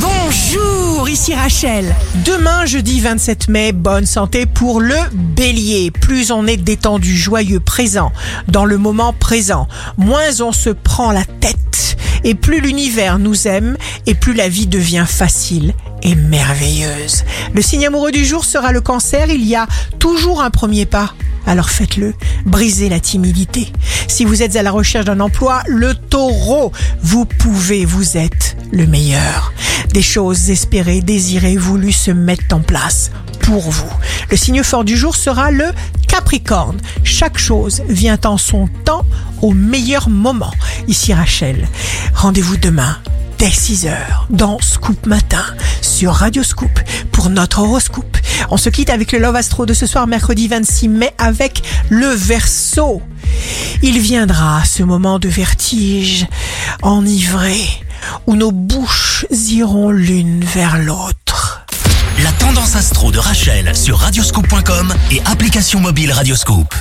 Bonjour, ici Rachel. Demain, jeudi 27 mai, bonne santé pour le bélier. Plus on est détendu, joyeux, présent, dans le moment présent, moins on se prend la tête. Et plus l'univers nous aime, et plus la vie devient facile et merveilleuse. Le signe amoureux du jour sera le cancer. Il y a toujours un premier pas. Alors faites-le. Brisez la timidité. Si vous êtes à la recherche d'un emploi, le taureau, vous pouvez, vous êtes le meilleur. Des choses espérées, désirées, voulues se mettent en place pour vous. Le signe fort du jour sera le Capricorne. Chaque chose vient en son temps au meilleur moment. Ici Rachel. Rendez-vous demain dès 6h dans Scoop Matin sur Radio Scoop pour notre horoscope. On se quitte avec le Love Astro de ce soir mercredi 26 mai avec le Verseau. Il viendra ce moment de vertige enivré où nos bouches iront l'une vers l'autre. La tendance astro de Rachel sur radioscope.com et application mobile Radioscope.